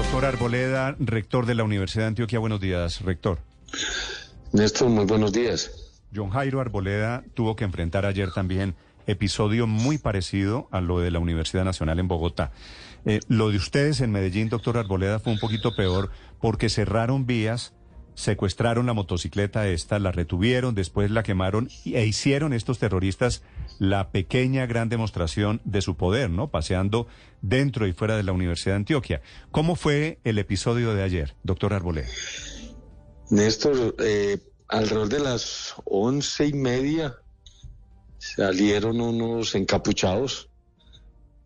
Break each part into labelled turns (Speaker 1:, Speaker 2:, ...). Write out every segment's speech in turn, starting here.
Speaker 1: Doctor Arboleda, rector de la Universidad de Antioquia. Buenos días, rector.
Speaker 2: Néstor, muy buenos días.
Speaker 1: John Jairo Arboleda tuvo que enfrentar ayer también episodio muy parecido a lo de la Universidad Nacional en Bogotá. Eh, lo de ustedes en Medellín, doctor Arboleda, fue un poquito peor porque cerraron vías, secuestraron la motocicleta esta, la retuvieron, después la quemaron e hicieron estos terroristas la pequeña gran demostración de su poder, ¿no? Paseando dentro y fuera de la Universidad de Antioquia. ¿Cómo fue el episodio de ayer, doctor Arboleda?
Speaker 2: Néstor, eh, alrededor de las once y media salieron unos encapuchados,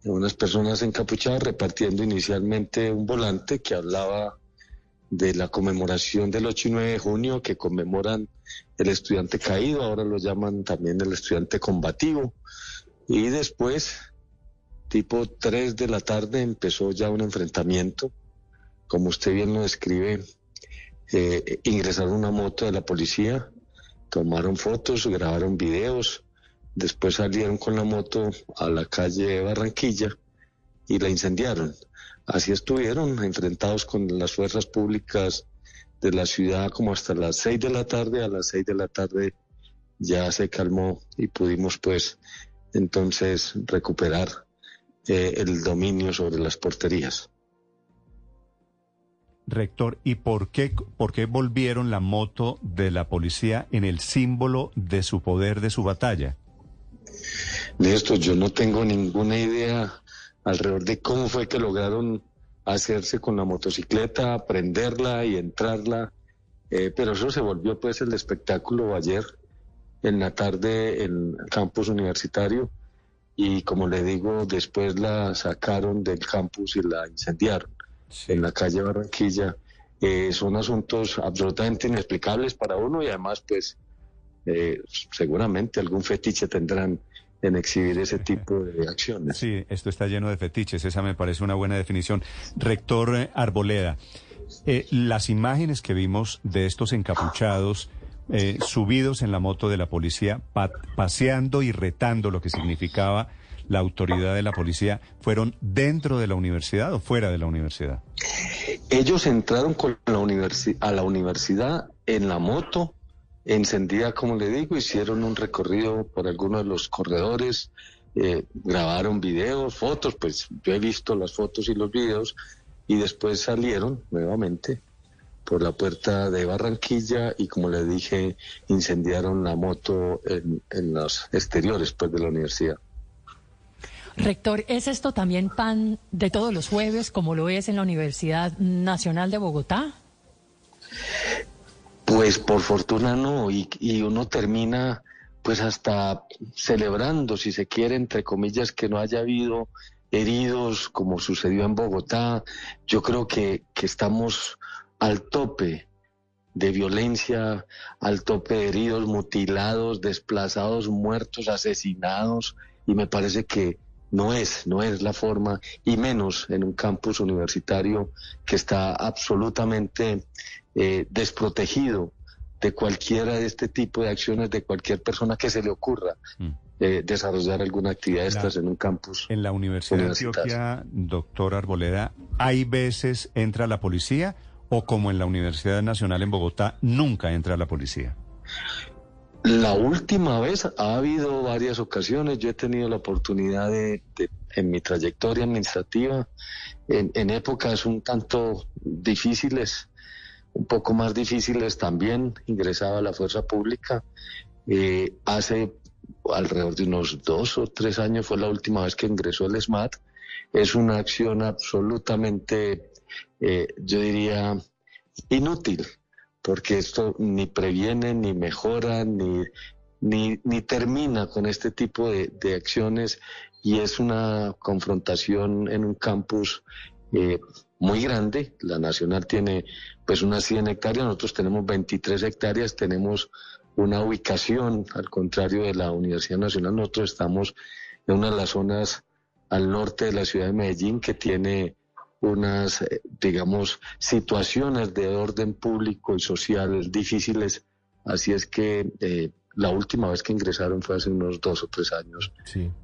Speaker 2: unas personas encapuchadas repartiendo inicialmente un volante que hablaba de la conmemoración del 8 y 9 de junio que conmemoran el estudiante caído, ahora lo llaman también el estudiante combativo. Y después, tipo 3 de la tarde, empezó ya un enfrentamiento. Como usted bien lo describe, eh, ingresaron una moto de la policía, tomaron fotos, grabaron videos, después salieron con la moto a la calle Barranquilla y la incendiaron. Así estuvieron enfrentados con las fuerzas públicas de la ciudad como hasta las seis de la tarde. A las seis de la tarde ya se calmó y pudimos pues entonces recuperar eh, el dominio sobre las porterías.
Speaker 1: Rector, ¿y por qué, por qué volvieron la moto de la policía en el símbolo de su poder, de su batalla?
Speaker 2: Néstor, yo no tengo ninguna idea alrededor de cómo fue que lograron hacerse con la motocicleta, prenderla y entrarla. Eh, pero eso se volvió pues el espectáculo ayer en la tarde en el campus universitario y como le digo, después la sacaron del campus y la incendiaron en la calle Barranquilla. Eh, son asuntos absolutamente inexplicables para uno y además pues eh, seguramente algún fetiche tendrán en exhibir ese tipo de acciones.
Speaker 1: Sí, esto está lleno de fetiches, esa me parece una buena definición. Rector eh, Arboleda, eh, las imágenes que vimos de estos encapuchados eh, subidos en la moto de la policía, paseando y retando lo que significaba la autoridad de la policía, ¿fueron dentro de la universidad o fuera de la universidad?
Speaker 2: Ellos entraron con la a la universidad en la moto encendida, como le digo, hicieron un recorrido por algunos de los corredores, eh, grabaron videos, fotos, pues yo he visto las fotos y los videos, y después salieron nuevamente por la puerta de Barranquilla y como le dije, incendiaron la moto en, en los exteriores pues, de la universidad.
Speaker 3: Rector, ¿es esto también pan de todos los jueves como lo es en la Universidad Nacional de Bogotá?
Speaker 2: Pues por fortuna no, y, uno termina pues hasta celebrando, si se quiere, entre comillas, que no haya habido heridos como sucedió en Bogotá. Yo creo que, que estamos al tope de violencia, al tope de heridos, mutilados, desplazados, muertos, asesinados, y me parece que no es, no es la forma, y menos en un campus universitario que está absolutamente eh, desprotegido de cualquiera de este tipo de acciones de cualquier persona que se le ocurra mm. eh, desarrollar alguna actividad de estas en un campus.
Speaker 1: En la Universidad de Antioquia, doctor Arboleda, ¿hay veces entra la policía o como en la Universidad Nacional en Bogotá, nunca entra la policía?
Speaker 2: La última vez ha habido varias ocasiones. Yo he tenido la oportunidad de, en mi trayectoria administrativa, en, épocas un tanto difíciles, un poco más difíciles también, ingresaba a la fuerza pública. Eh, hace alrededor de unos dos o tres años fue la última vez que ingresó el SMAT. Es una acción absolutamente, eh, yo diría, inútil porque esto ni previene, ni mejora, ni, ni, termina con este tipo de, acciones y es una confrontación en un campus eh, muy grande. La Nacional tiene pues unas 100 hectáreas, nosotros tenemos 23 hectáreas, tenemos una ubicación, al contrario de la Universidad Nacional, nosotros estamos en una de las zonas al norte de la ciudad de Medellín que tiene unas, eh, digamos, situaciones de orden público y social difíciles. Así es que eh, la última vez que ingresaron fue hace unos dos o tres años,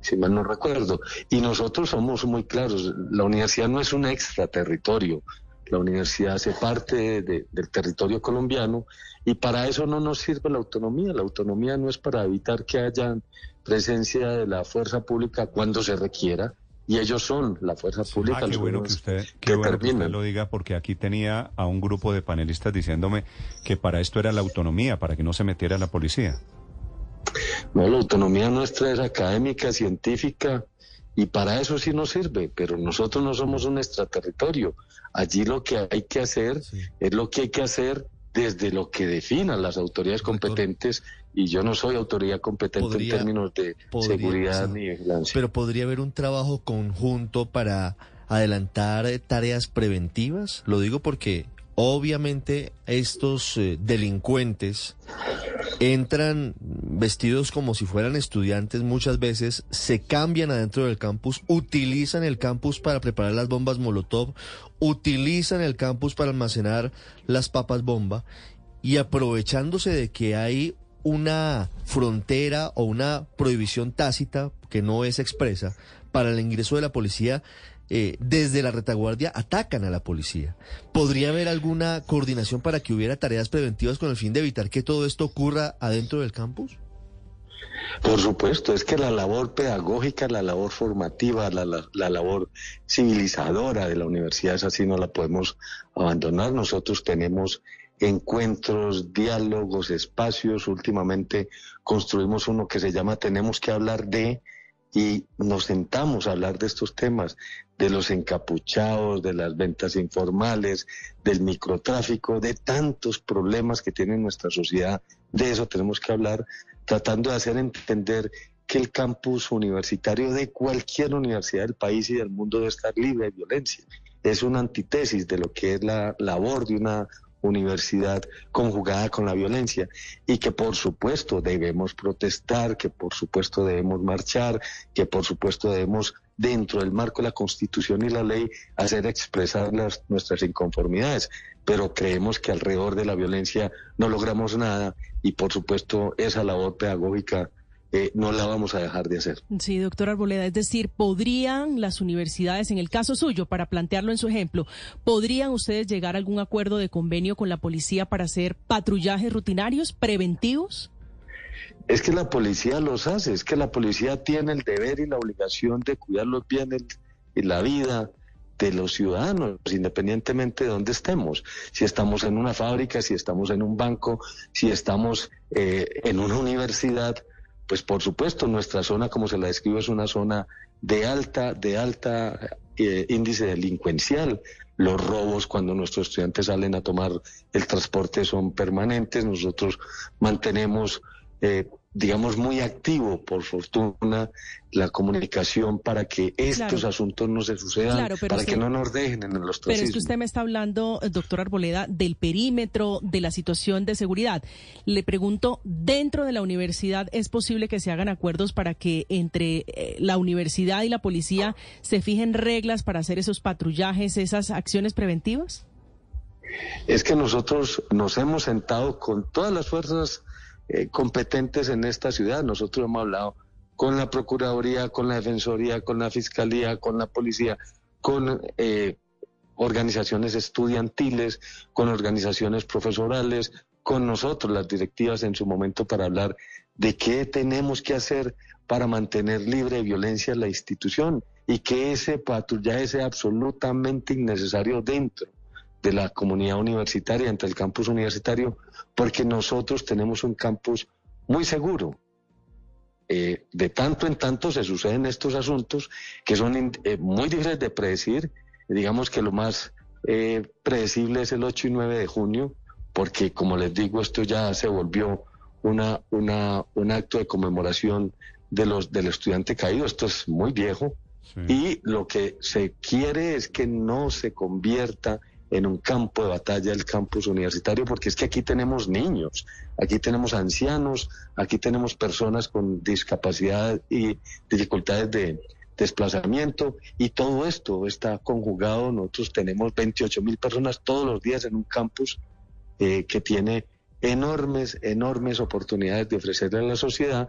Speaker 2: si mal no recuerdo. Y nosotros somos muy claros, la universidad no es un extraterritorio, la universidad hace parte del territorio colombiano y para eso no nos sirve la autonomía. La autonomía no es para evitar que haya presencia de la fuerza pública cuando se requiera, y ellos son la fuerza pública.
Speaker 1: Ah, qué bueno que usted, qué bueno que usted lo diga, porque aquí tenía a un grupo de panelistas diciéndome que para esto era la autonomía, para que no se metiera la policía.
Speaker 2: No, la autonomía nuestra es académica, científica, y para eso sí nos sirve, pero nosotros no somos un extraterritorio. Allí lo que hay que hacer es lo que hay que hacer desde lo que definan las autoridades competentes y yo no soy autoridad competente en términos de seguridad ni vigilancia.
Speaker 4: Pero podría haber un trabajo conjunto para adelantar tareas preventivas. Lo digo porque obviamente estos eh, delincuentes entran vestidos como si fueran estudiantes muchas veces, se cambian adentro del campus, utilizan el campus para preparar las bombas Molotov, utilizan el campus para almacenar las papas bomba y aprovechándose de que hay una frontera o una prohibición tácita que no es expresa para el ingreso de la policía, eh, desde la retaguardia atacan a la policía. ¿Podría haber alguna coordinación para que hubiera tareas preventivas con el fin de evitar que todo esto ocurra adentro del campus?
Speaker 2: Por supuesto, es que la labor pedagógica, la labor formativa, la, la, labor civilizadora de la universidad, es así no la podemos abandonar. Nosotros tenemos encuentros, diálogos, espacios. Últimamente construimos uno que se llama Tenemos que hablar de y nos sentamos a hablar de estos temas, de los encapuchados, de las ventas informales, del microtráfico, de tantos problemas que tiene nuestra sociedad. De eso tenemos que hablar, tratando de hacer entender que el campus universitario de cualquier universidad del país y del mundo debe estar libre de violencia. Es una antítesis de lo que es la labor de una universidad conjugada con la violencia y que por supuesto debemos protestar, que por supuesto debemos marchar, que por supuesto debemos dentro del marco de la Constitución y la ley hacer expresar nuestras inconformidades, pero creemos que alrededor de la violencia no logramos nada y por supuesto esa labor pedagógica eh, no la vamos a dejar de hacer.
Speaker 5: Sí, doctor Arboleda, es decir, ¿podrían las universidades, en el caso suyo, para plantearlo en su ejemplo, ¿podrían ustedes llegar a algún acuerdo de convenio con la policía para hacer patrullajes rutinarios preventivos?
Speaker 2: Es que la policía los hace, es que la policía tiene el deber y la obligación de cuidar los bienes y la vida de los ciudadanos, independientemente de dónde estemos. Si estamos en una fábrica, si estamos en un banco, si estamos eh, en una universidad, pues por supuesto nuestra zona, como se la describe, es una zona de alta, de alta eh, índice delincuencial. Los robos cuando nuestros estudiantes salen a tomar el transporte son permanentes. Nosotros mantenemos eh, digamos, muy activo, por fortuna, la comunicación para que estos asuntos no se sucedan, para que no nos dejen en los
Speaker 5: Pero es que usted me está hablando, eh, doctor Arboleda, del perímetro, de la situación de seguridad. Le pregunto, ¿dentro de la universidad es posible que se hagan acuerdos para que entre eh, la universidad y la policía se fijen reglas para hacer esos patrullajes, esas acciones preventivas?
Speaker 2: Es que nosotros nos hemos sentado con todas las fuerzas eh, competentes en esta ciudad. Nosotros hemos hablado con la Procuraduría, con la Defensoría, con la Fiscalía, con la Policía, con eh, organizaciones estudiantiles, con organizaciones profesorales, con nosotros, las directivas en su momento, para hablar de qué tenemos que hacer para mantener libre de violencia la institución y que ese patrullaje sea absolutamente innecesario dentro de la comunidad universitaria, entre el campus universitario, porque nosotros tenemos un campus muy seguro. Eh, de tanto en tanto se suceden estos asuntos que son eh, muy difíciles de predecir. Digamos que lo más eh, predecible es el 8 y 9 de junio, porque como les digo, esto ya se volvió una, una, un acto de conmemoración de los, del estudiante caído. Esto es muy viejo. Y lo que se quiere es que no se convierta en un campo de batalla el campus universitario, porque es que aquí tenemos niños, aquí tenemos ancianos, aquí tenemos personas con discapacidad y dificultades de desplazamiento y todo esto está conjugado. Nosotros tenemos 28 mil personas todos los días en un campus eh, que tiene enormes, enormes oportunidades de ofrecerle a la sociedad,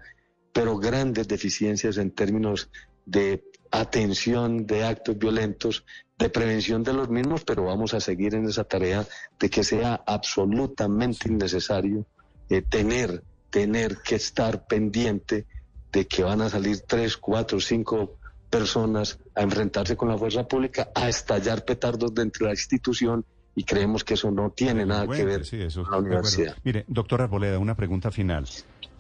Speaker 2: pero grandes deficiencias en términos de atención de actos violentos, de prevención de los mismos, pero vamos a seguir en esa tarea de que sea absolutamente innecesario eh, tener, tener que estar pendiente de que van a salir tres, cuatro, cinco personas a enfrentarse con la fuerza pública, a estallar petardos dentro de la institución y creemos que eso no tiene nada que ver con la universidad.
Speaker 1: Mire, doctor Arboleda, una pregunta final.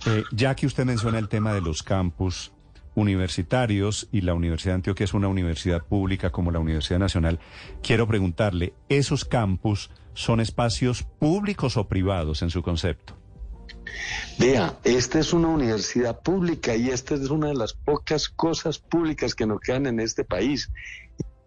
Speaker 1: Eh, ya que usted menciona el tema de los campus universitarios y la Universidad de Antioquia es una universidad pública como la Universidad Nacional, quiero preguntarle, ¿esos campus son espacios públicos o privados en su concepto?
Speaker 2: Vea, esta es una universidad pública y esta es una de las pocas cosas públicas que nos quedan en este país.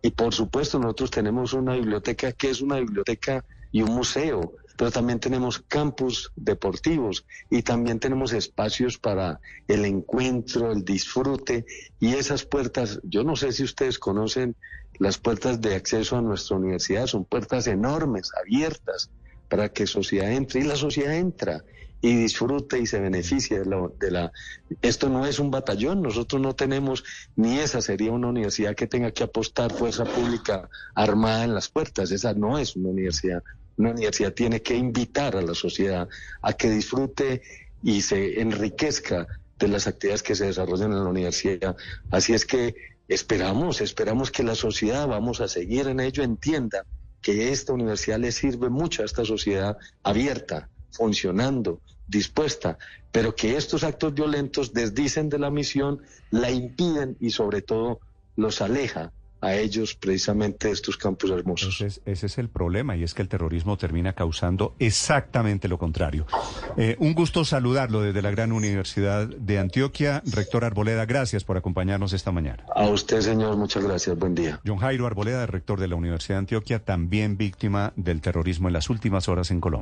Speaker 2: Y por supuesto nosotros tenemos una biblioteca que es una biblioteca y un museo, pero también tenemos campus deportivos y también tenemos espacios para el encuentro, el disfrute y esas puertas, yo no sé si ustedes conocen las puertas de acceso a nuestra universidad, son puertas enormes, abiertas para que sociedad entre y la sociedad entra y disfrute y se beneficie de la, de la... Esto no es un batallón, nosotros no tenemos, ni esa sería una universidad que tenga que apostar fuerza pública armada en las puertas, esa no es una universidad. Una universidad tiene que invitar a la sociedad a que disfrute y se enriquezca de las actividades que se desarrollan en la universidad. Así es que esperamos, esperamos que la sociedad, vamos a seguir en ello, entienda que esta universidad le sirve mucho a esta sociedad abierta, funcionando, dispuesta, pero que estos actos violentos desdicen de la misión, la impiden y sobre todo los aleja a ellos precisamente estos campos hermosos.
Speaker 1: ese es el problema y es que el terrorismo termina causando exactamente lo contrario. Eh, un gusto saludarlo desde la gran Universidad de Antioquia. Rector Arboleda, gracias por acompañarnos esta mañana.
Speaker 2: A usted, señor, muchas gracias. Buen día.
Speaker 1: John Jairo Arboleda, rector de la Universidad de Antioquia, también víctima del terrorismo en las últimas horas en Colombia.